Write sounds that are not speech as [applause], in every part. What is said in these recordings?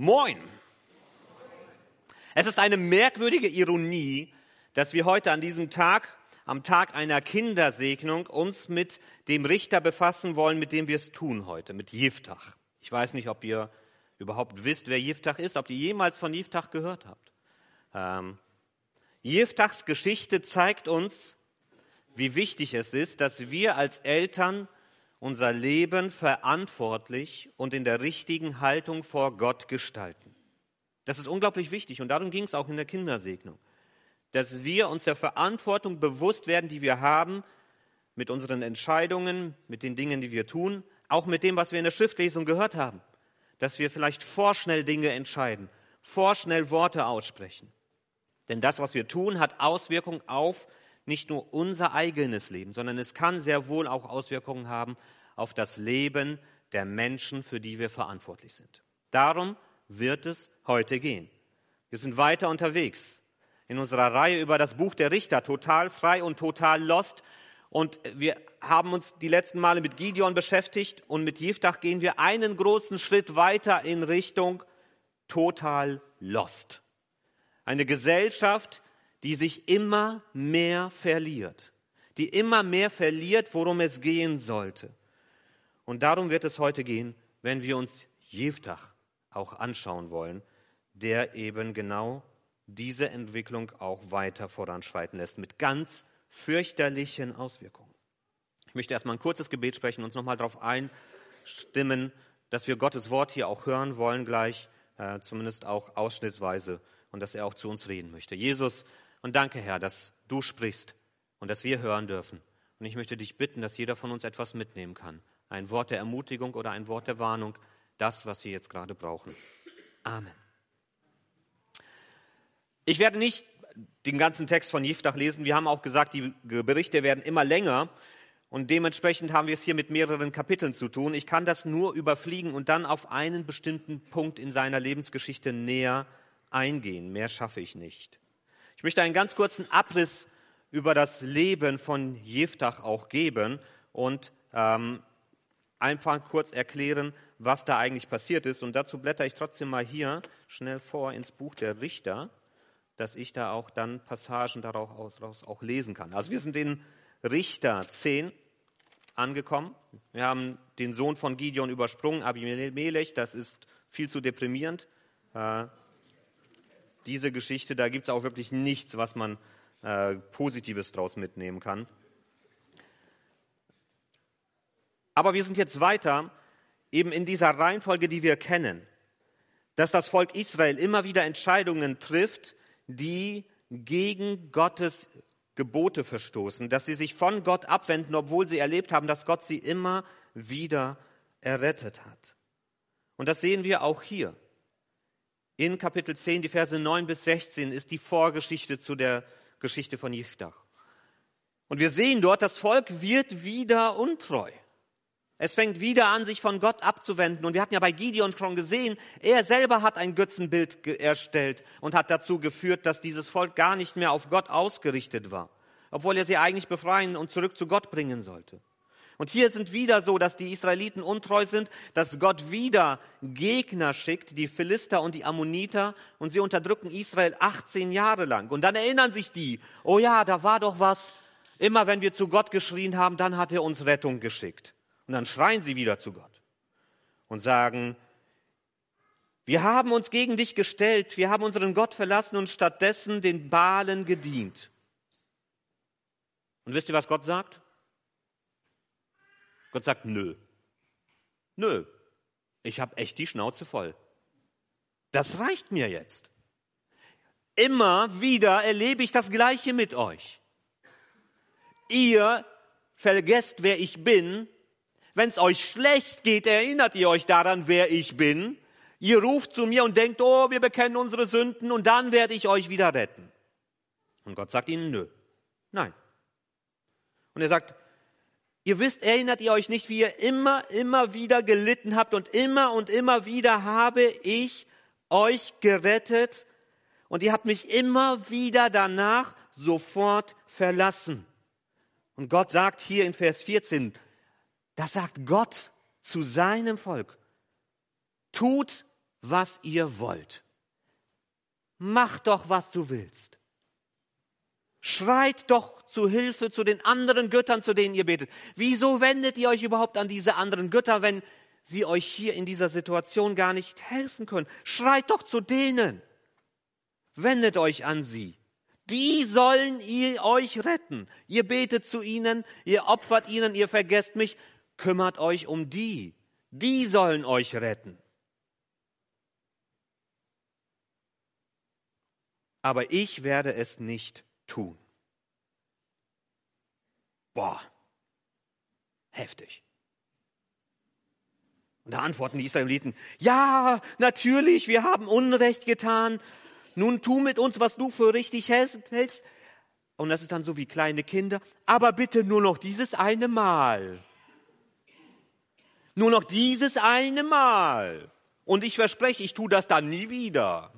Moin! Es ist eine merkwürdige Ironie, dass wir heute an diesem Tag, am Tag einer Kindersegnung, uns mit dem Richter befassen wollen, mit dem wir es tun heute, mit Jiftach. Ich weiß nicht, ob ihr überhaupt wisst, wer Jiftach ist, ob ihr jemals von Jiftach gehört habt. Ähm, Jiftachs Geschichte zeigt uns, wie wichtig es ist, dass wir als Eltern unser Leben verantwortlich und in der richtigen Haltung vor Gott gestalten. Das ist unglaublich wichtig und darum ging es auch in der Kindersegnung, dass wir uns der Verantwortung bewusst werden, die wir haben mit unseren Entscheidungen, mit den Dingen, die wir tun, auch mit dem, was wir in der Schriftlesung gehört haben, dass wir vielleicht vorschnell Dinge entscheiden, vorschnell Worte aussprechen. Denn das, was wir tun, hat Auswirkungen auf nicht nur unser eigenes Leben, sondern es kann sehr wohl auch Auswirkungen haben auf das Leben der Menschen, für die wir verantwortlich sind. Darum wird es heute gehen. Wir sind weiter unterwegs in unserer Reihe über das Buch der Richter, total frei und total lost. Und wir haben uns die letzten Male mit Gideon beschäftigt und mit Jiftach gehen wir einen großen Schritt weiter in Richtung total lost. Eine Gesellschaft, die sich immer mehr verliert, die immer mehr verliert, worum es gehen sollte. Und darum wird es heute gehen, wenn wir uns Jeftach auch anschauen wollen, der eben genau diese Entwicklung auch weiter voranschreiten lässt, mit ganz fürchterlichen Auswirkungen. Ich möchte erstmal ein kurzes Gebet sprechen, uns nochmal darauf einstimmen, dass wir Gottes Wort hier auch hören wollen gleich, äh, zumindest auch ausschnittsweise, und dass er auch zu uns reden möchte. Jesus, und danke, Herr, dass du sprichst und dass wir hören dürfen. Und ich möchte dich bitten, dass jeder von uns etwas mitnehmen kann. Ein Wort der Ermutigung oder ein Wort der Warnung. Das, was wir jetzt gerade brauchen. Amen. Ich werde nicht den ganzen Text von Jiftach lesen. Wir haben auch gesagt, die Berichte werden immer länger. Und dementsprechend haben wir es hier mit mehreren Kapiteln zu tun. Ich kann das nur überfliegen und dann auf einen bestimmten Punkt in seiner Lebensgeschichte näher eingehen. Mehr schaffe ich nicht. Ich möchte einen ganz kurzen Abriss über das Leben von Jeftach auch geben und ähm, einfach kurz erklären, was da eigentlich passiert ist. Und dazu blätter ich trotzdem mal hier schnell vor ins Buch der Richter, dass ich da auch dann Passagen daraus auch lesen kann. Also wir sind in Richter 10 angekommen. Wir haben den Sohn von Gideon übersprungen, Abimelech. Das ist viel zu deprimierend. Äh, diese Geschichte, da gibt es auch wirklich nichts, was man äh, Positives draus mitnehmen kann. Aber wir sind jetzt weiter, eben in dieser Reihenfolge, die wir kennen, dass das Volk Israel immer wieder Entscheidungen trifft, die gegen Gottes Gebote verstoßen, dass sie sich von Gott abwenden, obwohl sie erlebt haben, dass Gott sie immer wieder errettet hat. Und das sehen wir auch hier. In Kapitel 10, die Verse 9 bis 16, ist die Vorgeschichte zu der Geschichte von Jiftach. Und wir sehen dort, das Volk wird wieder untreu. Es fängt wieder an, sich von Gott abzuwenden. Und wir hatten ja bei Gideon schon gesehen, er selber hat ein Götzenbild erstellt und hat dazu geführt, dass dieses Volk gar nicht mehr auf Gott ausgerichtet war, obwohl er sie eigentlich befreien und zurück zu Gott bringen sollte. Und hier sind wieder so, dass die Israeliten untreu sind, dass Gott wieder Gegner schickt, die Philister und die Ammoniter, und sie unterdrücken Israel 18 Jahre lang. Und dann erinnern sich die, oh ja, da war doch was. Immer wenn wir zu Gott geschrien haben, dann hat er uns Rettung geschickt. Und dann schreien sie wieder zu Gott und sagen, wir haben uns gegen dich gestellt, wir haben unseren Gott verlassen und stattdessen den Balen gedient. Und wisst ihr, was Gott sagt? Gott sagt, nö. Nö. Ich habe echt die Schnauze voll. Das reicht mir jetzt. Immer wieder erlebe ich das Gleiche mit euch. Ihr vergesst, wer ich bin. Wenn es euch schlecht geht, erinnert ihr euch daran, wer ich bin. Ihr ruft zu mir und denkt, oh, wir bekennen unsere Sünden und dann werde ich euch wieder retten. Und Gott sagt ihnen, nö, nein. Und er sagt, Ihr wisst, erinnert ihr euch nicht, wie ihr immer, immer wieder gelitten habt und immer und immer wieder habe ich euch gerettet und ihr habt mich immer wieder danach sofort verlassen. Und Gott sagt hier in Vers 14, das sagt Gott zu seinem Volk. Tut was ihr wollt. Mach doch, was du willst. Schreit doch zu Hilfe zu den anderen Göttern, zu denen ihr betet. Wieso wendet ihr euch überhaupt an diese anderen Götter, wenn sie euch hier in dieser Situation gar nicht helfen können? Schreit doch zu denen. Wendet euch an sie. Die sollen ihr euch retten. Ihr betet zu ihnen, ihr opfert ihnen, ihr vergesst mich. Kümmert euch um die. Die sollen euch retten. Aber ich werde es nicht tun. Boah, heftig. Und da antworten die Israeliten, ja, natürlich, wir haben Unrecht getan. Nun tu mit uns, was du für richtig hältst. Und das ist dann so wie kleine Kinder. Aber bitte nur noch dieses eine Mal. Nur noch dieses eine Mal. Und ich verspreche, ich tue das dann nie wieder.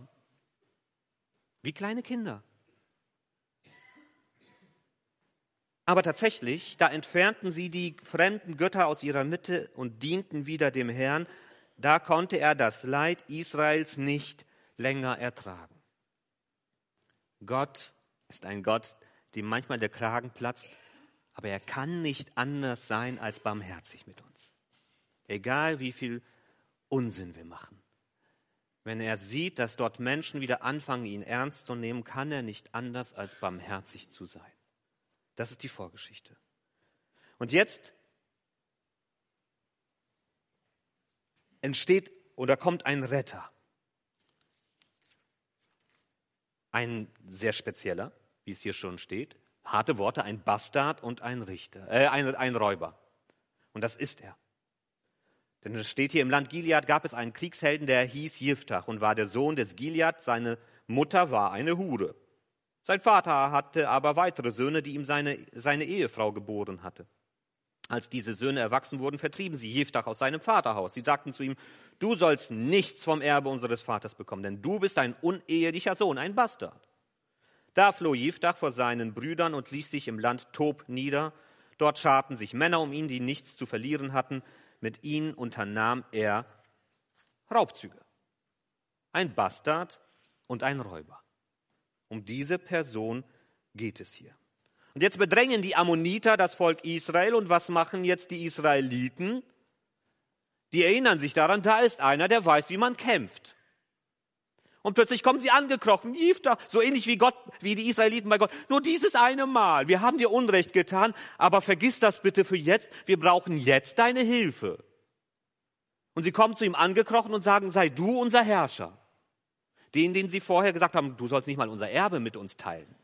Wie kleine Kinder. Aber tatsächlich, da entfernten sie die fremden Götter aus ihrer Mitte und dienten wieder dem Herrn. Da konnte er das Leid Israels nicht länger ertragen. Gott ist ein Gott, dem manchmal der Kragen platzt, aber er kann nicht anders sein als barmherzig mit uns. Egal wie viel Unsinn wir machen. Wenn er sieht, dass dort Menschen wieder anfangen, ihn ernst zu nehmen, kann er nicht anders als barmherzig zu sein. Das ist die Vorgeschichte. Und jetzt entsteht oder kommt ein Retter. Ein sehr spezieller, wie es hier schon steht. Harte Worte, ein Bastard und ein Richter, äh, ein, ein Räuber. Und das ist er. Denn es steht hier, im Land Gilead gab es einen Kriegshelden, der hieß Jiftach und war der Sohn des Gilead. Seine Mutter war eine Hure. Sein Vater hatte aber weitere Söhne, die ihm seine, seine Ehefrau geboren hatte. Als diese Söhne erwachsen wurden, vertrieben sie Jiftach aus seinem Vaterhaus. Sie sagten zu ihm, du sollst nichts vom Erbe unseres Vaters bekommen, denn du bist ein unehelicher Sohn, ein Bastard. Da floh Jiftach vor seinen Brüdern und ließ sich im Land Tob nieder. Dort scharten sich Männer um ihn, die nichts zu verlieren hatten. Mit ihnen unternahm er Raubzüge. Ein Bastard und ein Räuber. Um diese Person geht es hier. Und jetzt bedrängen die Ammoniter das Volk Israel. Und was machen jetzt die Israeliten? Die erinnern sich daran, da ist einer, der weiß, wie man kämpft. Und plötzlich kommen sie angekrochen, Jifta, so ähnlich wie Gott, wie die Israeliten bei Gott. Nur dieses eine Mal. Wir haben dir Unrecht getan, aber vergiss das bitte für jetzt. Wir brauchen jetzt deine Hilfe. Und sie kommen zu ihm angekrochen und sagen, sei du unser Herrscher. Den, den sie vorher gesagt haben, du sollst nicht mal unser Erbe mit uns teilen.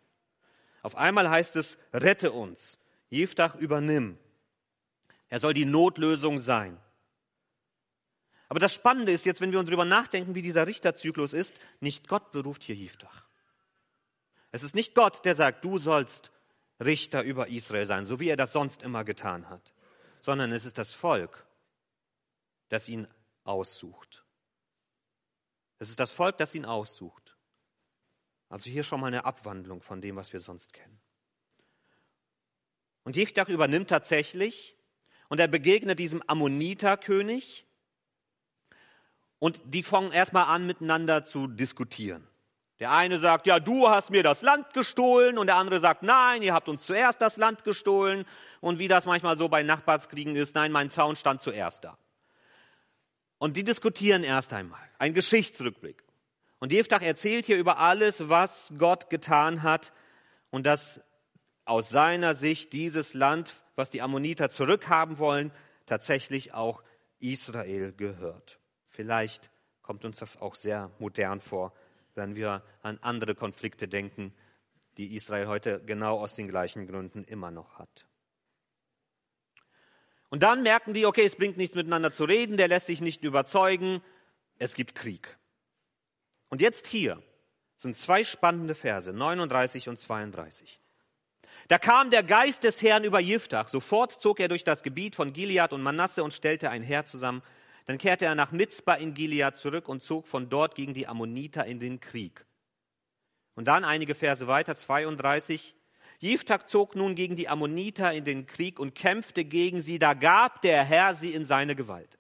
Auf einmal heißt es, rette uns. Jiftach übernimm. Er soll die Notlösung sein. Aber das Spannende ist jetzt, wenn wir darüber nachdenken, wie dieser Richterzyklus ist, nicht Gott beruft hier Jiftach. Es ist nicht Gott, der sagt, du sollst Richter über Israel sein, so wie er das sonst immer getan hat, sondern es ist das Volk, das ihn aussucht. Es ist das Volk, das ihn aussucht. Also hier schon mal eine Abwandlung von dem, was wir sonst kennen. Und Jichtach übernimmt tatsächlich und er begegnet diesem Ammoniterkönig und die fangen erstmal an, miteinander zu diskutieren. Der eine sagt, ja, du hast mir das Land gestohlen und der andere sagt, nein, ihr habt uns zuerst das Land gestohlen und wie das manchmal so bei Nachbarskriegen ist, nein, mein Zaun stand zuerst da. Und die diskutieren erst einmal. Ein Geschichtsrückblick. Und Jeftach erzählt hier über alles, was Gott getan hat und dass aus seiner Sicht dieses Land, was die Ammoniter zurückhaben wollen, tatsächlich auch Israel gehört. Vielleicht kommt uns das auch sehr modern vor, wenn wir an andere Konflikte denken, die Israel heute genau aus den gleichen Gründen immer noch hat. Und dann merken die, okay, es bringt nichts miteinander zu reden, der lässt sich nicht überzeugen, es gibt Krieg. Und jetzt hier sind zwei spannende Verse, 39 und 32. Da kam der Geist des Herrn über Jiftach. Sofort zog er durch das Gebiet von Gilead und Manasse und stellte ein Heer zusammen. Dann kehrte er nach Mitzbah in Gilead zurück und zog von dort gegen die Ammoniter in den Krieg. Und dann einige Verse weiter, 32. Jiftag zog nun gegen die Ammoniter in den Krieg und kämpfte gegen sie. Da gab der Herr sie in seine Gewalt.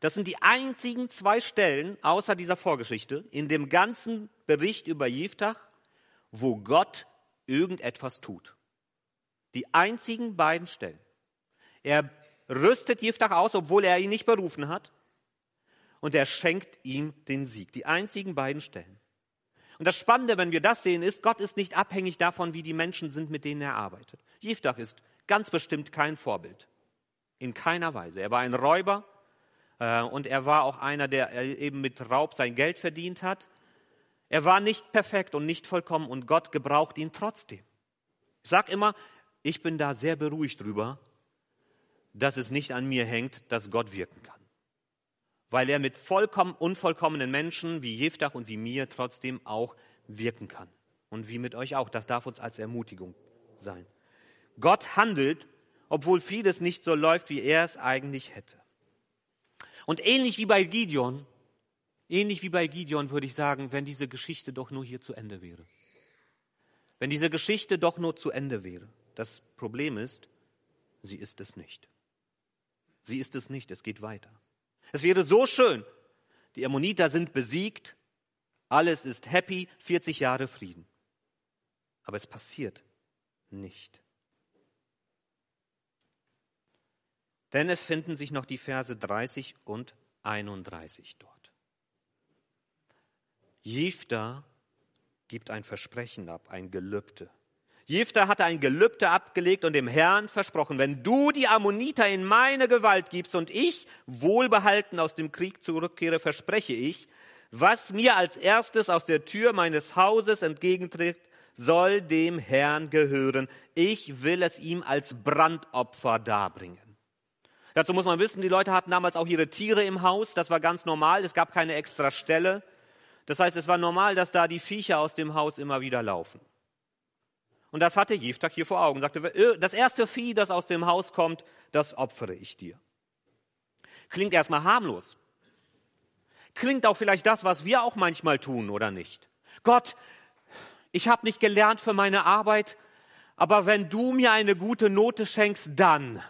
Das sind die einzigen zwei Stellen außer dieser Vorgeschichte in dem ganzen Bericht über Jiftach, wo Gott irgendetwas tut. Die einzigen beiden Stellen. Er rüstet Jiftach aus, obwohl er ihn nicht berufen hat. Und er schenkt ihm den Sieg. Die einzigen beiden Stellen. Und das Spannende, wenn wir das sehen, ist, Gott ist nicht abhängig davon, wie die Menschen sind, mit denen er arbeitet. Jiftach ist ganz bestimmt kein Vorbild. In keiner Weise. Er war ein Räuber äh, und er war auch einer, der eben mit Raub sein Geld verdient hat. Er war nicht perfekt und nicht vollkommen und Gott gebraucht ihn trotzdem. Ich sage immer, ich bin da sehr beruhigt drüber, dass es nicht an mir hängt, dass Gott wirken kann. Weil er mit vollkommen unvollkommenen Menschen wie Jeftach und wie mir trotzdem auch wirken kann. Und wie mit euch auch. Das darf uns als Ermutigung sein. Gott handelt, obwohl vieles nicht so läuft, wie er es eigentlich hätte. Und ähnlich wie bei Gideon, ähnlich wie bei Gideon würde ich sagen, wenn diese Geschichte doch nur hier zu Ende wäre. Wenn diese Geschichte doch nur zu Ende wäre. Das Problem ist, sie ist es nicht. Sie ist es nicht, es geht weiter. Es wäre so schön. Die Ammoniter sind besiegt, alles ist happy, 40 Jahre Frieden. Aber es passiert nicht. Denn es finden sich noch die Verse 30 und 31 dort. Jifta gibt ein Versprechen ab, ein Gelübde. Jifta hatte ein Gelübde abgelegt und dem Herrn versprochen, wenn du die Ammoniter in meine Gewalt gibst und ich wohlbehalten aus dem Krieg zurückkehre, verspreche ich, was mir als erstes aus der Tür meines Hauses entgegentritt, soll dem Herrn gehören. Ich will es ihm als Brandopfer darbringen. Dazu muss man wissen, die Leute hatten damals auch ihre Tiere im Haus. Das war ganz normal. Es gab keine extra Stelle. Das heißt, es war normal, dass da die Viecher aus dem Haus immer wieder laufen. Und das hatte Jiftag hier vor Augen. Sagte, äh, das erste Vieh, das aus dem Haus kommt, das opfere ich dir. Klingt erstmal harmlos. Klingt auch vielleicht das, was wir auch manchmal tun, oder nicht? Gott, ich habe nicht gelernt für meine Arbeit, aber wenn du mir eine gute Note schenkst, dann.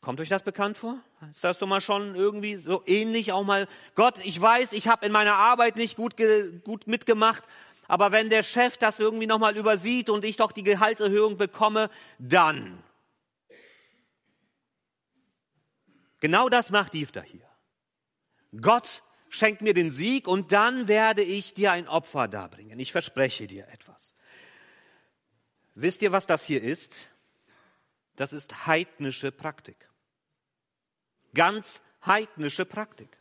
Kommt euch das bekannt vor? Ist das so mal schon irgendwie so ähnlich auch mal? Gott, ich weiß, ich habe in meiner Arbeit nicht gut, gut mitgemacht, aber wenn der Chef das irgendwie nochmal übersieht und ich doch die Gehaltserhöhung bekomme, dann. Genau das macht Diefter hier. Gott schenkt mir den Sieg und dann werde ich dir ein Opfer darbringen. Ich verspreche dir etwas. Wisst ihr, was das hier ist? Das ist heidnische Praktik. Ganz heidnische Praktik.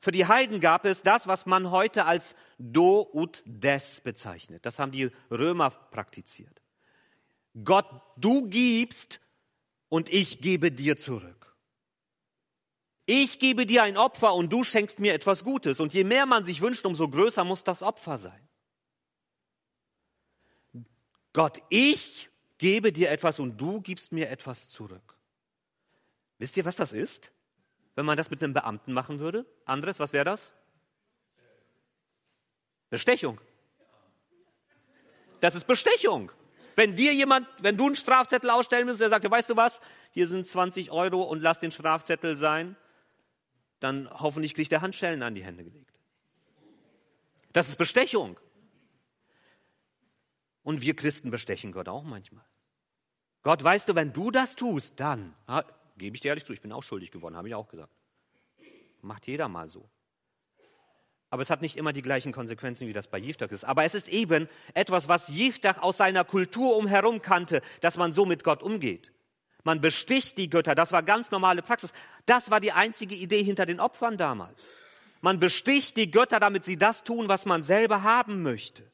Für die Heiden gab es das, was man heute als Do ut des bezeichnet. Das haben die Römer praktiziert. Gott, du gibst und ich gebe dir zurück. Ich gebe dir ein Opfer und du schenkst mir etwas Gutes. Und je mehr man sich wünscht, umso größer muss das Opfer sein. Gott, ich gebe dir etwas und du gibst mir etwas zurück. Wisst ihr, was das ist? Wenn man das mit einem Beamten machen würde? Andres, was wäre das? Bestechung. Das ist Bestechung. Wenn dir jemand, wenn du einen Strafzettel ausstellen willst, der sagt, weißt du was, hier sind 20 Euro und lass den Strafzettel sein, dann hoffentlich kriegt der Handschellen an die Hände gelegt. Das ist Bestechung. Und wir Christen bestechen Gott auch manchmal. Gott, weißt du, wenn du das tust, dann, Gebe ich dir ehrlich zu, ich bin auch schuldig geworden, habe ich auch gesagt. Macht jeder mal so. Aber es hat nicht immer die gleichen Konsequenzen, wie das bei Jiftach ist. Aber es ist eben etwas, was Jiftach aus seiner Kultur umherum kannte, dass man so mit Gott umgeht. Man besticht die Götter, das war ganz normale Praxis. Das war die einzige Idee hinter den Opfern damals. Man besticht die Götter, damit sie das tun, was man selber haben möchte.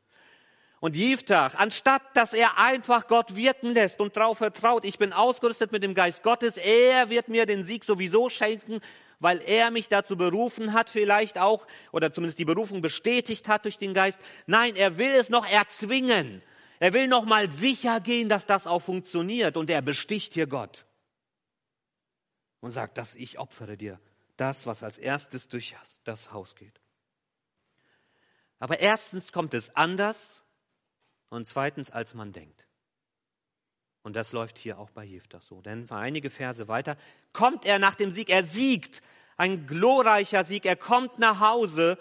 Und Jiftach, anstatt dass er einfach Gott wirken lässt und darauf vertraut, ich bin ausgerüstet mit dem Geist Gottes, er wird mir den Sieg sowieso schenken, weil er mich dazu berufen hat, vielleicht auch, oder zumindest die Berufung bestätigt hat durch den Geist. Nein, er will es noch erzwingen. Er will noch mal sicher gehen, dass das auch funktioniert. Und er besticht hier Gott. Und sagt, dass ich opfere dir das, was als erstes durch das Haus geht. Aber erstens kommt es anders und zweitens, als man denkt. Und das läuft hier auch bei Jephthah so. Denn einige Verse weiter kommt er nach dem Sieg. Er siegt. Ein glorreicher Sieg. Er kommt nach Hause.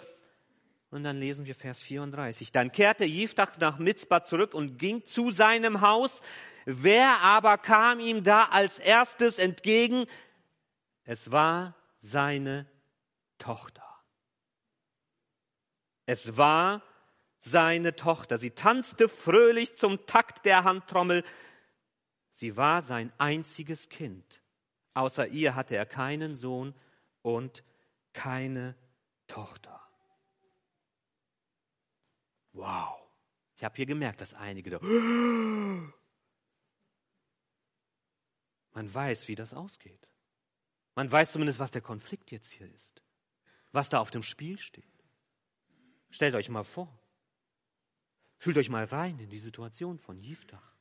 Und dann lesen wir Vers 34. Dann kehrte Jephthah nach Mitzbah zurück und ging zu seinem Haus. Wer aber kam ihm da als erstes entgegen? Es war seine Tochter. Es war seine Tochter. Sie tanzte fröhlich zum Takt der Handtrommel. Sie war sein einziges Kind. Außer ihr hatte er keinen Sohn und keine Tochter. Wow. Ich habe hier gemerkt, dass einige da. [gasps] Man weiß, wie das ausgeht. Man weiß zumindest, was der Konflikt jetzt hier ist. Was da auf dem Spiel steht. Stellt euch mal vor. Fühlt euch mal rein in die Situation von Jiftach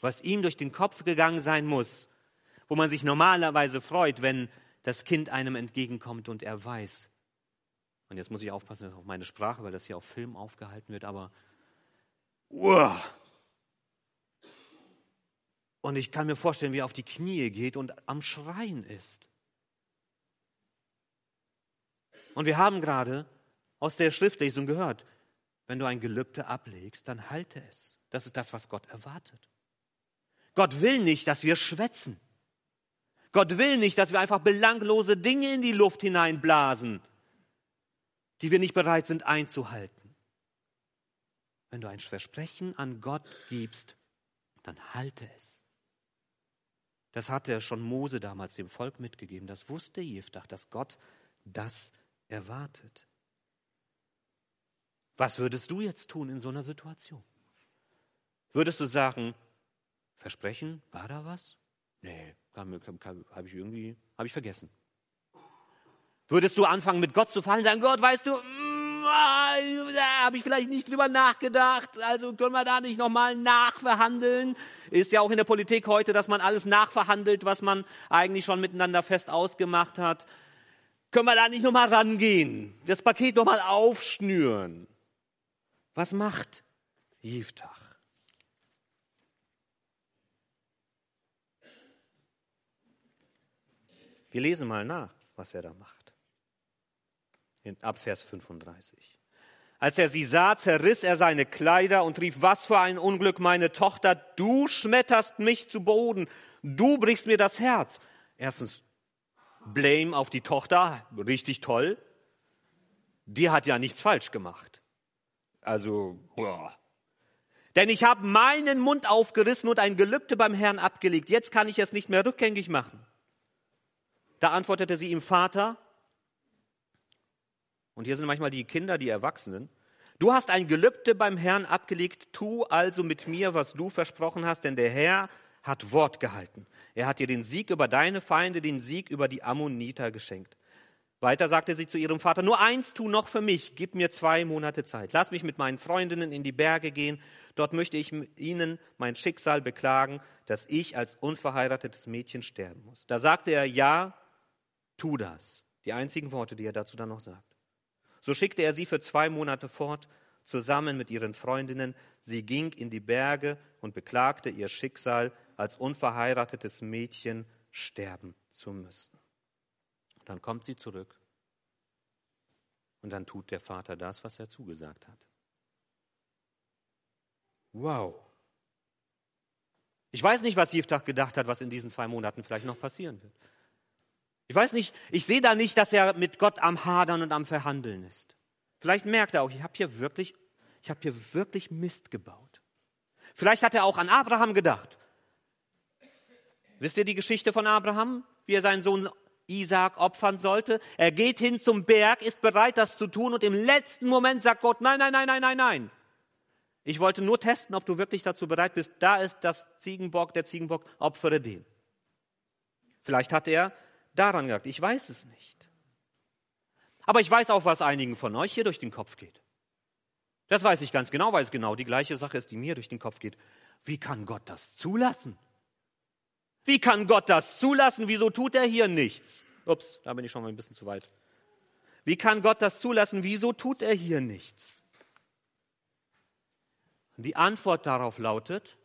was ihm durch den Kopf gegangen sein muss, wo man sich normalerweise freut, wenn das Kind einem entgegenkommt und er weiß. Und jetzt muss ich aufpassen auf meine Sprache, weil das hier auf Film aufgehalten wird, aber uah. und ich kann mir vorstellen, wie er auf die Knie geht und am Schreien ist. Und wir haben gerade aus der Schriftlesung gehört, wenn du ein Gelübde ablegst, dann halte es. Das ist das, was Gott erwartet. Gott will nicht, dass wir schwätzen. Gott will nicht, dass wir einfach belanglose Dinge in die Luft hineinblasen, die wir nicht bereit sind einzuhalten. Wenn du ein Versprechen an Gott gibst, dann halte es. Das hatte schon Mose damals dem Volk mitgegeben. Das wusste Jephthah, dass Gott das erwartet. Was würdest du jetzt tun in so einer Situation? Würdest du sagen, Versprechen, war da was? Nee, habe ich irgendwie, habe ich vergessen. Würdest du anfangen mit Gott zu fallen, sagen, Gott, weißt du, mm, ah, da habe ich vielleicht nicht drüber nachgedacht, also können wir da nicht nochmal nachverhandeln? Ist ja auch in der Politik heute, dass man alles nachverhandelt, was man eigentlich schon miteinander fest ausgemacht hat. Können wir da nicht nochmal rangehen? Das Paket nochmal aufschnüren? Was macht Jiftach? Wir lesen mal nach, was er da macht. In Abvers 35. Als er sie sah, zerriss er seine Kleider und rief, was für ein Unglück, meine Tochter, du schmetterst mich zu Boden, du brichst mir das Herz. Erstens, Blame auf die Tochter, richtig toll. Die hat ja nichts falsch gemacht. Also, boah. Denn ich habe meinen Mund aufgerissen und ein Gelübde beim Herrn abgelegt. Jetzt kann ich es nicht mehr rückgängig machen. Da antwortete sie ihm, Vater, und hier sind manchmal die Kinder, die Erwachsenen, du hast ein Gelübde beim Herrn abgelegt, tu also mit mir, was du versprochen hast, denn der Herr hat Wort gehalten. Er hat dir den Sieg über deine Feinde, den Sieg über die Ammoniter geschenkt. Weiter sagte sie zu ihrem Vater, nur eins tu noch für mich, gib mir zwei Monate Zeit. Lass mich mit meinen Freundinnen in die Berge gehen, dort möchte ich ihnen mein Schicksal beklagen, dass ich als unverheiratetes Mädchen sterben muss. Da sagte er, ja, tu das. Die einzigen Worte, die er dazu dann noch sagt. So schickte er sie für zwei Monate fort, zusammen mit ihren Freundinnen. Sie ging in die Berge und beklagte ihr Schicksal, als unverheiratetes Mädchen sterben zu müssen. Und dann kommt sie zurück und dann tut der Vater das, was er zugesagt hat. Wow. Ich weiß nicht, was Jiftach gedacht hat, was in diesen zwei Monaten vielleicht noch passieren wird. Ich weiß nicht, ich sehe da nicht, dass er mit Gott am Hadern und am Verhandeln ist. Vielleicht merkt er auch, ich habe hier wirklich, ich habe hier wirklich Mist gebaut. Vielleicht hat er auch an Abraham gedacht. Wisst ihr die Geschichte von Abraham, wie er seinen Sohn Isaac opfern sollte? Er geht hin zum Berg, ist bereit, das zu tun und im letzten Moment sagt Gott, nein, nein, nein, nein, nein, nein. Ich wollte nur testen, ob du wirklich dazu bereit bist. Da ist das Ziegenbock, der Ziegenbock, opfere den. Vielleicht hat er daran gedacht? Ich weiß es nicht. Aber ich weiß auch, was einigen von euch hier durch den Kopf geht. Das weiß ich ganz genau, weil es genau die gleiche Sache ist, die mir durch den Kopf geht. Wie kann Gott das zulassen? Wie kann Gott das zulassen? Wieso tut er hier nichts? Ups, da bin ich schon mal ein bisschen zu weit. Wie kann Gott das zulassen? Wieso tut er hier nichts? Die Antwort darauf lautet,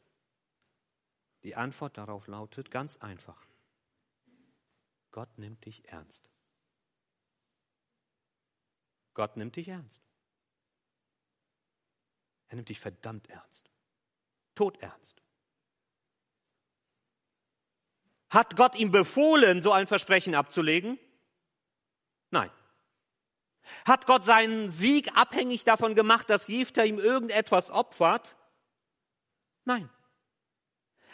Die Antwort darauf lautet ganz einfach. Gott nimmt dich ernst. Gott nimmt dich ernst. Er nimmt dich verdammt ernst. Todernst. Hat Gott ihm befohlen, so ein Versprechen abzulegen? Nein. Hat Gott seinen Sieg abhängig davon gemacht, dass Jefter ihm irgendetwas opfert? Nein.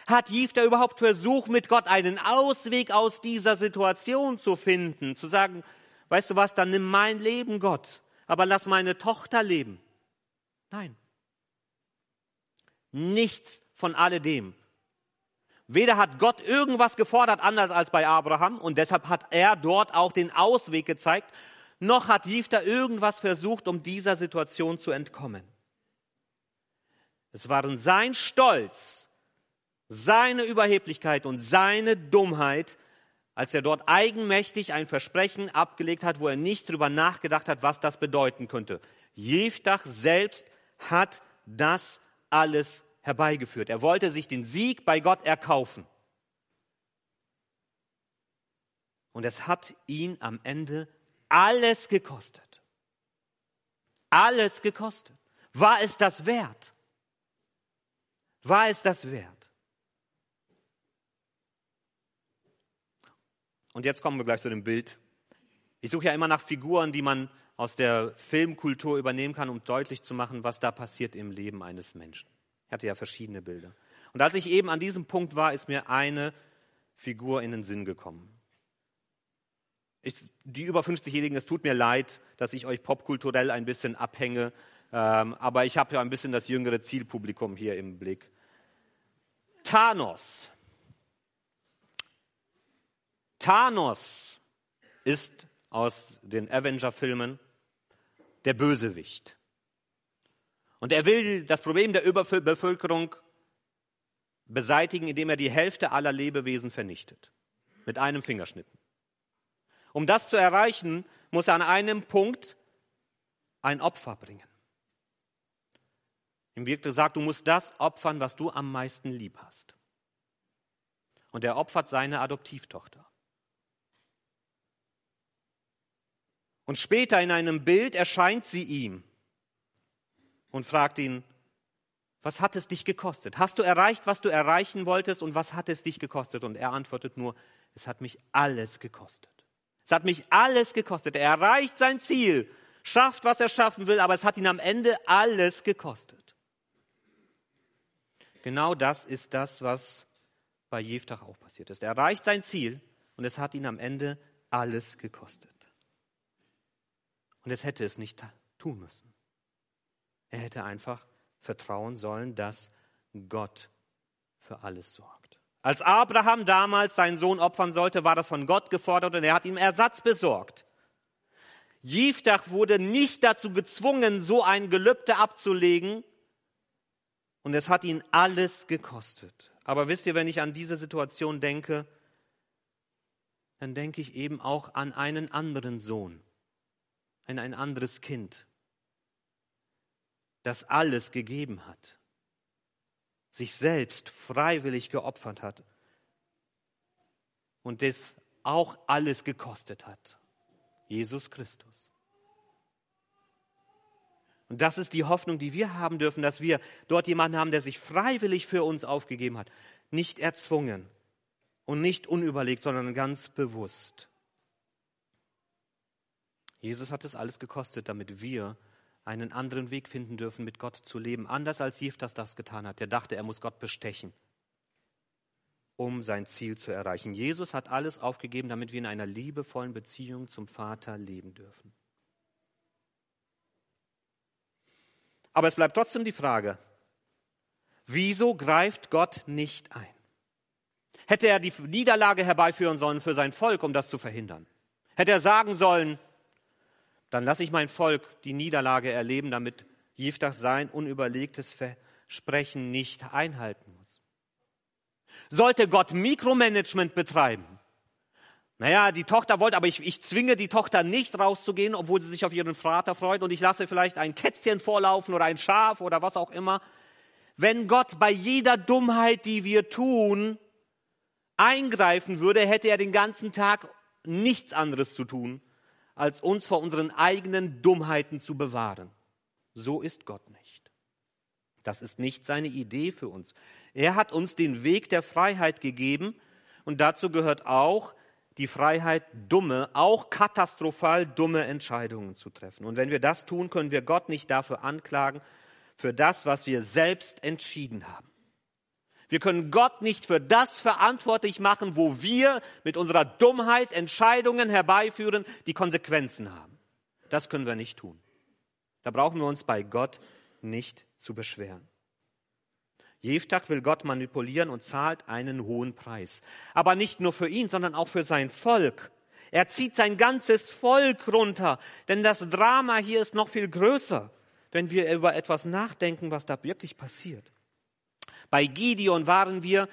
Hat Jefter überhaupt versucht, mit Gott einen Ausweg aus dieser Situation zu finden? Zu sagen, weißt du was, dann nimm mein Leben, Gott, aber lass meine Tochter leben. Nein. Nichts von alledem. Weder hat Gott irgendwas gefordert anders als bei Abraham und deshalb hat er dort auch den Ausweg gezeigt, noch hat Jifta irgendwas versucht, um dieser Situation zu entkommen. Es waren sein Stolz, seine Überheblichkeit und seine Dummheit, als er dort eigenmächtig ein Versprechen abgelegt hat, wo er nicht drüber nachgedacht hat, was das bedeuten könnte. Jeftach selbst hat das alles herbeigeführt. Er wollte sich den Sieg bei Gott erkaufen. Und es hat ihn am Ende alles gekostet. Alles gekostet. War es das wert? War es das wert? Und jetzt kommen wir gleich zu dem Bild. Ich suche ja immer nach Figuren, die man aus der Filmkultur übernehmen kann, um deutlich zu machen, was da passiert im Leben eines Menschen. Ich hatte ja verschiedene Bilder. Und als ich eben an diesem Punkt war, ist mir eine Figur in den Sinn gekommen. Ich, die über 50-Jährigen, es tut mir leid, dass ich euch popkulturell ein bisschen abhänge, ähm, aber ich habe ja ein bisschen das jüngere Zielpublikum hier im Blick. Thanos. Thanos ist aus den Avenger-Filmen der Bösewicht. Und er will das Problem der Überbevölkerung beseitigen, indem er die Hälfte aller Lebewesen vernichtet. Mit einem Fingerschnippen. Um das zu erreichen, muss er an einem Punkt ein Opfer bringen. Ihm wird gesagt, du musst das opfern, was du am meisten lieb hast. Und er opfert seine Adoptivtochter. Und später in einem Bild erscheint sie ihm und fragt ihn, was hat es dich gekostet? Hast du erreicht, was du erreichen wolltest und was hat es dich gekostet? Und er antwortet nur, es hat mich alles gekostet. Es hat mich alles gekostet. Er erreicht sein Ziel, schafft, was er schaffen will, aber es hat ihn am Ende alles gekostet. Genau das ist das, was bei Jeftach auch passiert ist. Er erreicht sein Ziel und es hat ihn am Ende alles gekostet. Und es hätte es nicht tun müssen. Er hätte einfach vertrauen sollen, dass Gott für alles sorgt. Als Abraham damals seinen Sohn opfern sollte, war das von Gott gefordert und er hat ihm Ersatz besorgt. Jiftach wurde nicht dazu gezwungen, so ein Gelübde abzulegen und es hat ihn alles gekostet. Aber wisst ihr, wenn ich an diese Situation denke, dann denke ich eben auch an einen anderen Sohn, an ein anderes Kind, das alles gegeben hat sich selbst freiwillig geopfert hat und das auch alles gekostet hat. Jesus Christus. Und das ist die Hoffnung, die wir haben dürfen, dass wir dort jemanden haben, der sich freiwillig für uns aufgegeben hat. Nicht erzwungen und nicht unüberlegt, sondern ganz bewusst. Jesus hat es alles gekostet, damit wir einen anderen Weg finden dürfen, mit Gott zu leben. Anders als Jeftas das getan hat. Der dachte, er muss Gott bestechen, um sein Ziel zu erreichen. Jesus hat alles aufgegeben, damit wir in einer liebevollen Beziehung zum Vater leben dürfen. Aber es bleibt trotzdem die Frage, wieso greift Gott nicht ein? Hätte er die Niederlage herbeiführen sollen für sein Volk, um das zu verhindern? Hätte er sagen sollen, dann lasse ich mein Volk die Niederlage erleben, damit Jiftach sein unüberlegtes Versprechen nicht einhalten muss. Sollte Gott Mikromanagement betreiben? Naja, die Tochter wollte, aber ich, ich zwinge die Tochter nicht rauszugehen, obwohl sie sich auf ihren Vater freut und ich lasse vielleicht ein Kätzchen vorlaufen oder ein Schaf oder was auch immer. Wenn Gott bei jeder Dummheit, die wir tun, eingreifen würde, hätte er den ganzen Tag nichts anderes zu tun, als uns vor unseren eigenen Dummheiten zu bewahren. So ist Gott nicht. Das ist nicht seine Idee für uns. Er hat uns den Weg der Freiheit gegeben und dazu gehört auch die Freiheit, dumme, auch katastrophal dumme Entscheidungen zu treffen. Und wenn wir das tun, können wir Gott nicht dafür anklagen, für das, was wir selbst entschieden haben. Wir können Gott nicht für das verantwortlich machen, wo wir mit unserer Dummheit Entscheidungen herbeiführen, die Konsequenzen haben. Das können wir nicht tun. Da brauchen wir uns bei Gott nicht zu beschweren. Jeftag will Gott manipulieren und zahlt einen hohen Preis. Aber nicht nur für ihn, sondern auch für sein Volk. Er zieht sein ganzes Volk runter, denn das Drama hier ist noch viel größer, wenn wir über etwas nachdenken, was da wirklich passiert. Bei Gideon waren wir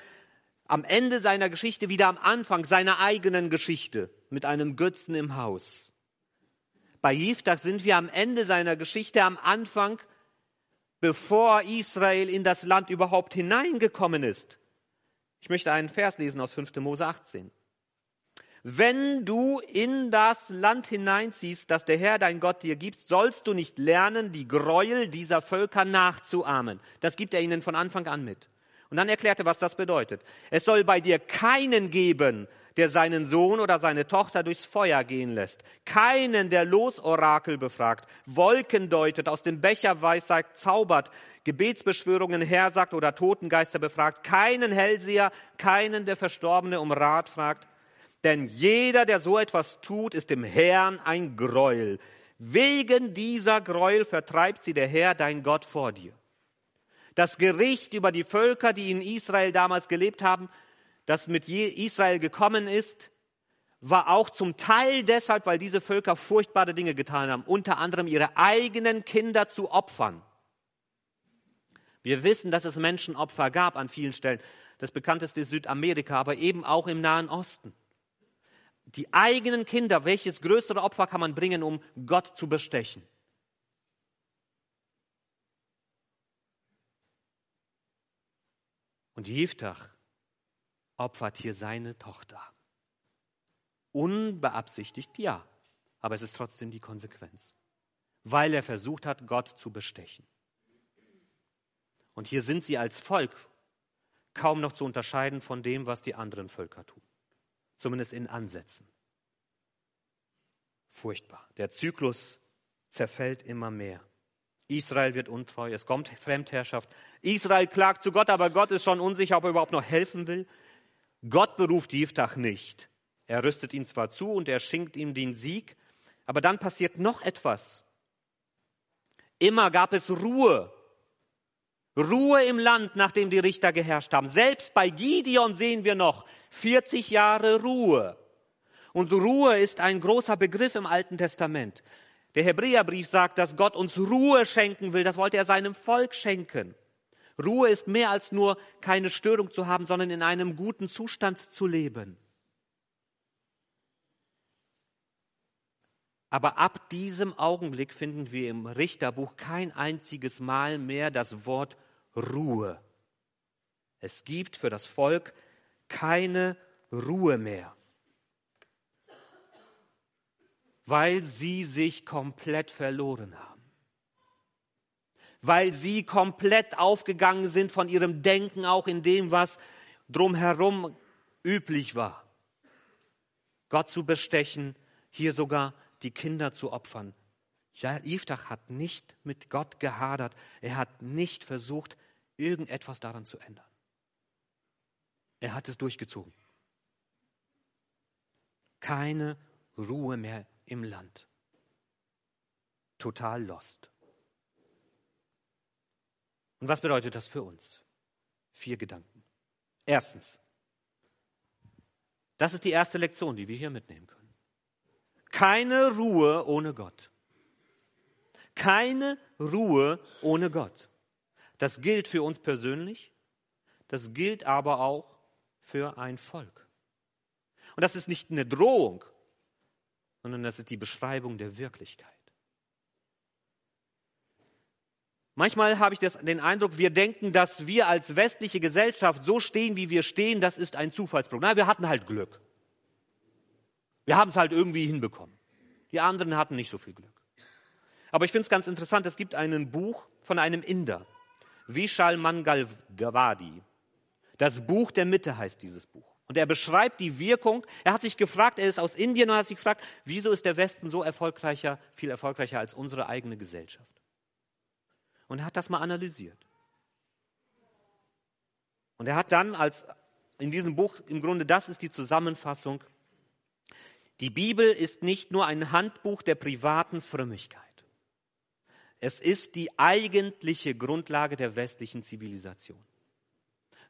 am Ende seiner Geschichte wieder am Anfang seiner eigenen Geschichte mit einem Götzen im Haus. Bei Jiftach sind wir am Ende seiner Geschichte am Anfang, bevor Israel in das Land überhaupt hineingekommen ist. Ich möchte einen Vers lesen aus 5. Mose 18. Wenn du in das Land hineinziehst, das der Herr dein Gott dir gibt, sollst du nicht lernen, die Gräuel dieser Völker nachzuahmen. Das gibt er ihnen von Anfang an mit. Und dann erklärte, was das bedeutet. Es soll bei dir keinen geben, der seinen Sohn oder seine Tochter durchs Feuer gehen lässt. Keinen, der Losorakel befragt, Wolken deutet, aus dem Becher weissagt, zaubert, Gebetsbeschwörungen hersagt oder Totengeister befragt. Keinen Hellseher, keinen, der Verstorbene um Rat fragt denn jeder, der so etwas tut, ist dem Herrn ein Gräuel. Wegen dieser Gräuel vertreibt sie der Herr, dein Gott, vor dir. Das Gericht über die Völker, die in Israel damals gelebt haben, das mit Israel gekommen ist, war auch zum Teil deshalb, weil diese Völker furchtbare Dinge getan haben, unter anderem ihre eigenen Kinder zu opfern. Wir wissen, dass es Menschenopfer gab an vielen Stellen. Das bekannteste ist Südamerika, aber eben auch im Nahen Osten die eigenen Kinder, welches größere Opfer kann man bringen, um Gott zu bestechen? Und Jiftach opfert hier seine Tochter. Unbeabsichtigt, ja, aber es ist trotzdem die Konsequenz, weil er versucht hat, Gott zu bestechen. Und hier sind sie als Volk kaum noch zu unterscheiden von dem, was die anderen Völker tun zumindest in Ansätzen. Furchtbar. Der Zyklus zerfällt immer mehr. Israel wird untreu, es kommt Fremdherrschaft. Israel klagt zu Gott, aber Gott ist schon unsicher, ob er überhaupt noch helfen will. Gott beruft Jiftach nicht. Er rüstet ihn zwar zu und er schenkt ihm den Sieg, aber dann passiert noch etwas. Immer gab es Ruhe Ruhe im Land, nachdem die Richter geherrscht haben. Selbst bei Gideon sehen wir noch 40 Jahre Ruhe. Und Ruhe ist ein großer Begriff im Alten Testament. Der Hebräerbrief sagt, dass Gott uns Ruhe schenken will. Das wollte er seinem Volk schenken. Ruhe ist mehr als nur keine Störung zu haben, sondern in einem guten Zustand zu leben. Aber ab diesem Augenblick finden wir im Richterbuch kein einziges Mal mehr das Wort Ruhe. Es gibt für das Volk keine Ruhe mehr, weil sie sich komplett verloren haben, weil sie komplett aufgegangen sind von ihrem Denken auch in dem, was drumherum üblich war. Gott zu bestechen, hier sogar die Kinder zu opfern, ja, Iftach hat nicht mit Gott gehadert. Er hat nicht versucht, irgendetwas daran zu ändern. Er hat es durchgezogen. Keine Ruhe mehr im Land. Total lost. Und was bedeutet das für uns? Vier Gedanken. Erstens, das ist die erste Lektion, die wir hier mitnehmen können. Keine Ruhe ohne Gott. Keine Ruhe ohne Gott. Das gilt für uns persönlich, das gilt aber auch für ein Volk. Und das ist nicht eine Drohung, sondern das ist die Beschreibung der Wirklichkeit. Manchmal habe ich das, den Eindruck, wir denken, dass wir als westliche Gesellschaft so stehen, wie wir stehen, das ist ein Zufallsprogramm. wir hatten halt Glück. Wir haben es halt irgendwie hinbekommen. Die anderen hatten nicht so viel Glück. Aber ich finde es ganz interessant, es gibt ein Buch von einem Inder, Vishal Mangalwadi. Das Buch der Mitte heißt dieses Buch. Und er beschreibt die Wirkung. Er hat sich gefragt, er ist aus Indien und hat sich gefragt, wieso ist der Westen so erfolgreicher, viel erfolgreicher als unsere eigene Gesellschaft? Und er hat das mal analysiert. Und er hat dann als in diesem Buch im Grunde das ist die Zusammenfassung. Die Bibel ist nicht nur ein Handbuch der privaten Frömmigkeit. Es ist die eigentliche Grundlage der westlichen Zivilisation.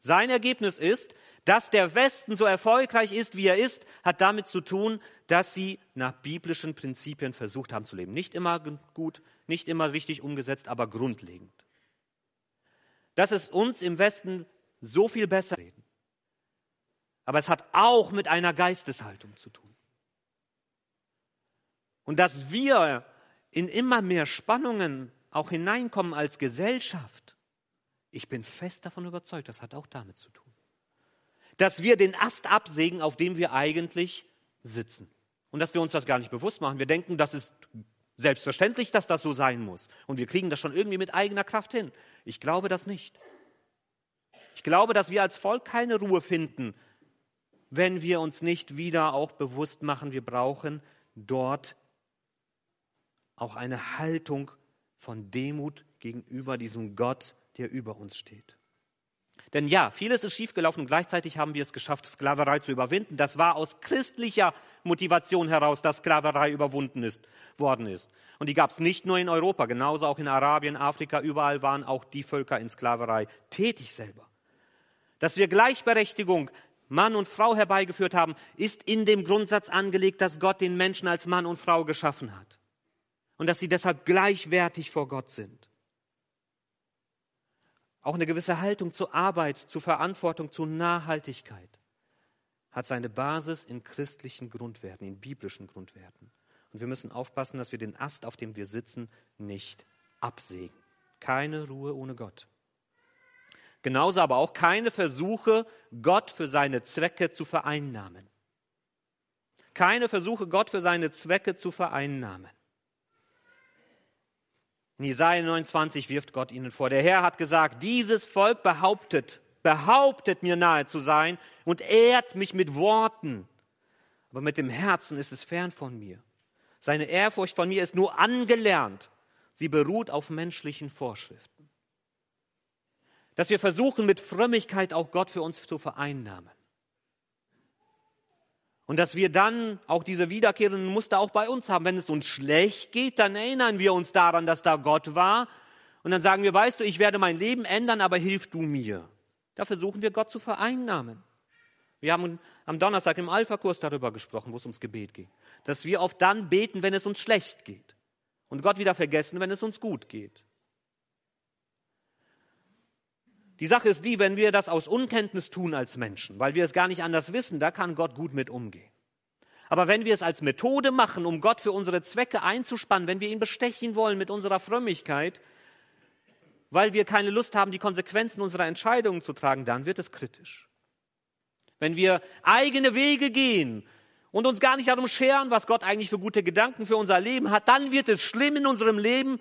Sein Ergebnis ist, dass der Westen so erfolgreich ist, wie er ist, hat damit zu tun, dass sie nach biblischen Prinzipien versucht haben zu leben. Nicht immer gut, nicht immer richtig umgesetzt, aber grundlegend. Dass es uns im Westen so viel besser reden. Aber es hat auch mit einer Geisteshaltung zu tun. Und dass wir in immer mehr Spannungen auch hineinkommen als Gesellschaft, ich bin fest davon überzeugt, das hat auch damit zu tun. Dass wir den Ast absägen, auf dem wir eigentlich sitzen. Und dass wir uns das gar nicht bewusst machen. Wir denken, das ist selbstverständlich, dass das so sein muss. Und wir kriegen das schon irgendwie mit eigener Kraft hin. Ich glaube das nicht. Ich glaube, dass wir als Volk keine Ruhe finden, wenn wir uns nicht wieder auch bewusst machen, wir brauchen dort auch eine Haltung von Demut gegenüber diesem Gott, der über uns steht. Denn ja, vieles ist schiefgelaufen und gleichzeitig haben wir es geschafft, Sklaverei zu überwinden. Das war aus christlicher Motivation heraus, dass Sklaverei überwunden ist, worden ist. Und die gab es nicht nur in Europa, genauso auch in Arabien, Afrika, überall waren auch die Völker in Sklaverei tätig selber. Dass wir Gleichberechtigung Mann und Frau herbeigeführt haben, ist in dem Grundsatz angelegt, dass Gott den Menschen als Mann und Frau geschaffen hat. Und dass sie deshalb gleichwertig vor Gott sind. Auch eine gewisse Haltung zur Arbeit, zur Verantwortung, zur Nachhaltigkeit hat seine Basis in christlichen Grundwerten, in biblischen Grundwerten. Und wir müssen aufpassen, dass wir den Ast, auf dem wir sitzen, nicht absägen. Keine Ruhe ohne Gott. Genauso aber auch keine Versuche, Gott für seine Zwecke zu vereinnahmen. Keine Versuche, Gott für seine Zwecke zu vereinnahmen. In Jesaja 29 wirft Gott ihnen vor. Der Herr hat gesagt, dieses Volk behauptet, behauptet mir nahe zu sein und ehrt mich mit Worten. Aber mit dem Herzen ist es fern von mir. Seine Ehrfurcht von mir ist nur angelernt. Sie beruht auf menschlichen Vorschriften. Dass wir versuchen, mit Frömmigkeit auch Gott für uns zu vereinnahmen. Und dass wir dann auch diese wiederkehrenden Muster auch bei uns haben. Wenn es uns schlecht geht, dann erinnern wir uns daran, dass da Gott war. Und dann sagen wir, weißt du, ich werde mein Leben ändern, aber hilf du mir. Da versuchen wir Gott zu vereinnahmen. Wir haben am Donnerstag im Alpha-Kurs darüber gesprochen, wo es ums Gebet geht. Dass wir oft dann beten, wenn es uns schlecht geht. Und Gott wieder vergessen, wenn es uns gut geht. Die Sache ist die, wenn wir das aus Unkenntnis tun als Menschen, weil wir es gar nicht anders wissen, da kann Gott gut mit umgehen. Aber wenn wir es als Methode machen, um Gott für unsere Zwecke einzuspannen, wenn wir ihn bestechen wollen mit unserer Frömmigkeit, weil wir keine Lust haben, die Konsequenzen unserer Entscheidungen zu tragen, dann wird es kritisch. Wenn wir eigene Wege gehen und uns gar nicht darum scheren, was Gott eigentlich für gute Gedanken für unser Leben hat, dann wird es schlimm in unserem Leben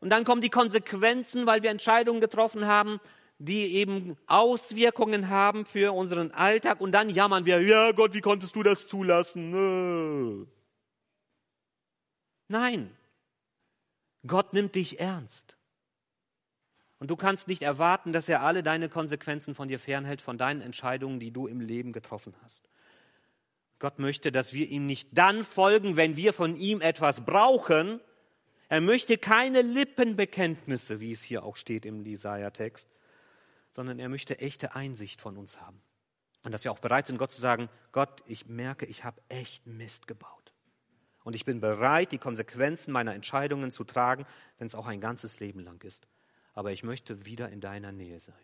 und dann kommen die Konsequenzen, weil wir Entscheidungen getroffen haben, die eben Auswirkungen haben für unseren Alltag und dann jammern wir, ja Gott, wie konntest du das zulassen? Nein, Gott nimmt dich ernst. Und du kannst nicht erwarten, dass er alle deine Konsequenzen von dir fernhält, von deinen Entscheidungen, die du im Leben getroffen hast. Gott möchte, dass wir ihm nicht dann folgen, wenn wir von ihm etwas brauchen. Er möchte keine Lippenbekenntnisse, wie es hier auch steht im Jesaja-Text, sondern er möchte echte Einsicht von uns haben. Und dass wir auch bereit sind, Gott zu sagen, Gott, ich merke, ich habe echt Mist gebaut. Und ich bin bereit, die Konsequenzen meiner Entscheidungen zu tragen, wenn es auch ein ganzes Leben lang ist. Aber ich möchte wieder in deiner Nähe sein.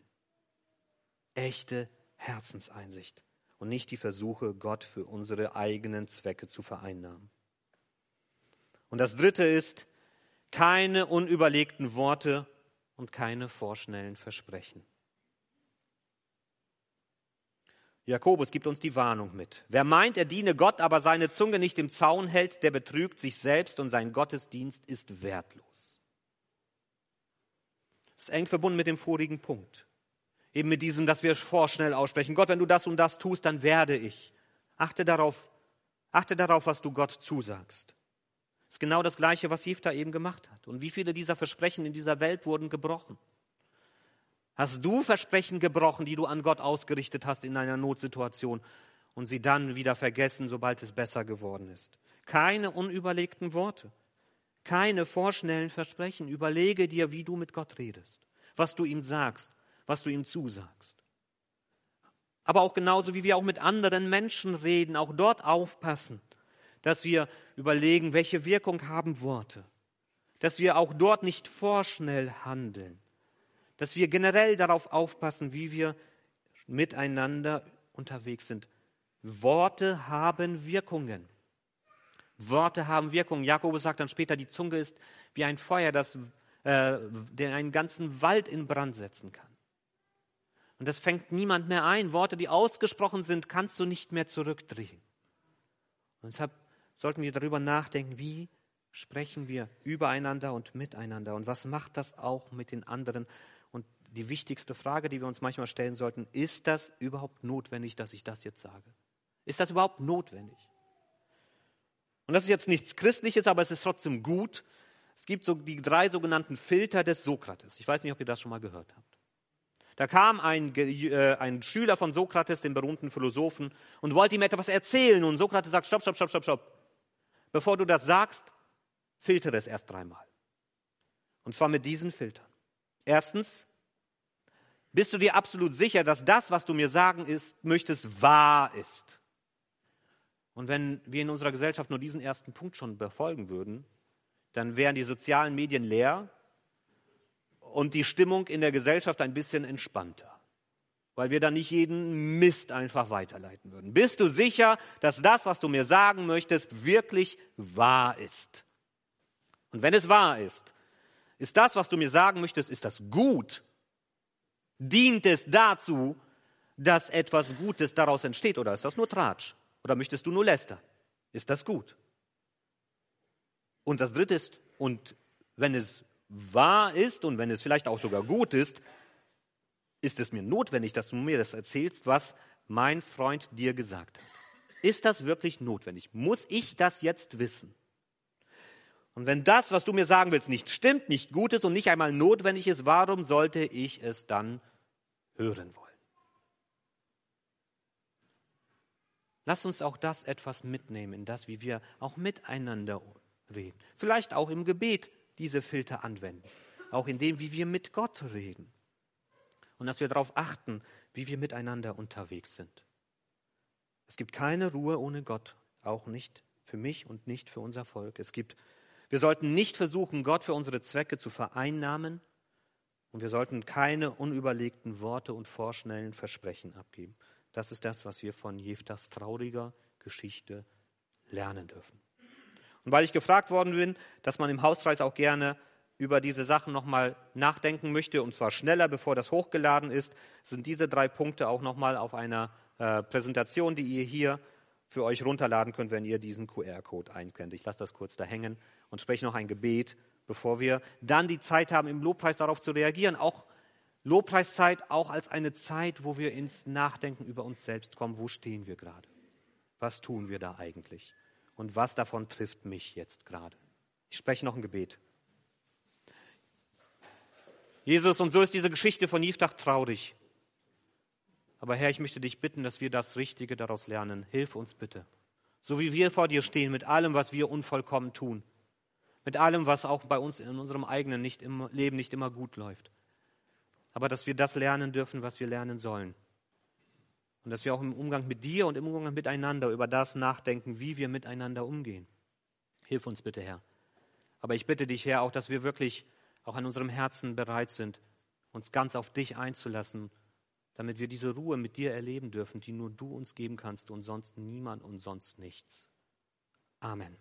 Echte Herzenseinsicht und nicht die Versuche, Gott für unsere eigenen Zwecke zu vereinnahmen. Und das Dritte ist, keine unüberlegten Worte und keine vorschnellen Versprechen. Jakobus gibt uns die Warnung mit. Wer meint, er diene Gott, aber seine Zunge nicht im Zaun hält, der betrügt sich selbst und sein Gottesdienst ist wertlos. Das ist eng verbunden mit dem vorigen Punkt. Eben mit diesem, dass wir vorschnell aussprechen. Gott, wenn du das und das tust, dann werde ich. Achte darauf, achte darauf, was du Gott zusagst. Das ist genau das Gleiche, was Jifta eben gemacht hat. Und wie viele dieser Versprechen in dieser Welt wurden gebrochen? Hast du Versprechen gebrochen, die du an Gott ausgerichtet hast in einer Notsituation und sie dann wieder vergessen, sobald es besser geworden ist? Keine unüberlegten Worte, keine vorschnellen Versprechen. Überlege dir, wie du mit Gott redest, was du ihm sagst, was du ihm zusagst. Aber auch genauso, wie wir auch mit anderen Menschen reden, auch dort aufpassen, dass wir überlegen, welche Wirkung haben Worte, dass wir auch dort nicht vorschnell handeln dass wir generell darauf aufpassen, wie wir miteinander unterwegs sind. Worte haben Wirkungen. Worte haben Wirkungen. Jakobus sagt dann später, die Zunge ist wie ein Feuer, das äh, der einen ganzen Wald in Brand setzen kann. Und das fängt niemand mehr ein. Worte, die ausgesprochen sind, kannst du nicht mehr zurückdrehen. Und deshalb sollten wir darüber nachdenken, wie sprechen wir übereinander und miteinander und was macht das auch mit den anderen die wichtigste Frage, die wir uns manchmal stellen sollten, ist das überhaupt notwendig, dass ich das jetzt sage? Ist das überhaupt notwendig? Und das ist jetzt nichts Christliches, aber es ist trotzdem gut. Es gibt so die drei sogenannten Filter des Sokrates. Ich weiß nicht, ob ihr das schon mal gehört habt. Da kam ein, äh, ein Schüler von Sokrates, dem berühmten Philosophen, und wollte ihm etwas erzählen. Und Sokrates sagt, stopp, stopp, stopp, stopp, stopp. Bevor du das sagst, filtere es erst dreimal. Und zwar mit diesen Filtern. Erstens, bist du dir absolut sicher, dass das, was du mir sagen ist, möchtest, wahr ist? Und wenn wir in unserer Gesellschaft nur diesen ersten Punkt schon befolgen würden, dann wären die sozialen Medien leer und die Stimmung in der Gesellschaft ein bisschen entspannter, weil wir dann nicht jeden Mist einfach weiterleiten würden. Bist du sicher, dass das, was du mir sagen möchtest, wirklich wahr ist? Und wenn es wahr ist, ist das, was du mir sagen möchtest, ist das gut Dient es dazu, dass etwas Gutes daraus entsteht oder ist das nur Tratsch? Oder möchtest du nur lästern? Ist das gut? Und das Dritte ist, und wenn es wahr ist und wenn es vielleicht auch sogar gut ist, ist es mir notwendig, dass du mir das erzählst, was mein Freund dir gesagt hat. Ist das wirklich notwendig? Muss ich das jetzt wissen? Und wenn das, was du mir sagen willst, nicht stimmt, nicht gut ist und nicht einmal notwendig ist, warum sollte ich es dann hören wollen. Lass uns auch das etwas mitnehmen, in das, wie wir auch miteinander reden. Vielleicht auch im Gebet diese Filter anwenden. Auch in dem, wie wir mit Gott reden. Und dass wir darauf achten, wie wir miteinander unterwegs sind. Es gibt keine Ruhe ohne Gott, auch nicht für mich und nicht für unser Volk. Es gibt, wir sollten nicht versuchen, Gott für unsere Zwecke zu vereinnahmen, und wir sollten keine unüberlegten Worte und vorschnellen Versprechen abgeben. Das ist das, was wir von Jeftas trauriger Geschichte lernen dürfen. Und weil ich gefragt worden bin, dass man im Hauskreis auch gerne über diese Sachen nochmal nachdenken möchte, und zwar schneller, bevor das hochgeladen ist, sind diese drei Punkte auch nochmal auf einer äh, Präsentation, die ihr hier für euch runterladen könnt, wenn ihr diesen QR-Code einscannt. Ich lasse das kurz da hängen und spreche noch ein Gebet bevor wir dann die Zeit haben, im Lobpreis darauf zu reagieren. Auch Lobpreiszeit auch als eine Zeit, wo wir ins Nachdenken über uns selbst kommen. Wo stehen wir gerade? Was tun wir da eigentlich? Und was davon trifft mich jetzt gerade? Ich spreche noch ein Gebet. Jesus, und so ist diese Geschichte von Jiftach traurig. Aber Herr, ich möchte dich bitten, dass wir das Richtige daraus lernen. Hilf uns bitte. So wie wir vor dir stehen mit allem, was wir unvollkommen tun mit allem, was auch bei uns in unserem eigenen nicht im Leben nicht immer gut läuft. Aber dass wir das lernen dürfen, was wir lernen sollen. Und dass wir auch im Umgang mit dir und im Umgang miteinander über das nachdenken, wie wir miteinander umgehen. Hilf uns bitte, Herr. Aber ich bitte dich, Herr, auch, dass wir wirklich auch an unserem Herzen bereit sind, uns ganz auf dich einzulassen, damit wir diese Ruhe mit dir erleben dürfen, die nur du uns geben kannst und sonst niemand und sonst nichts. Amen.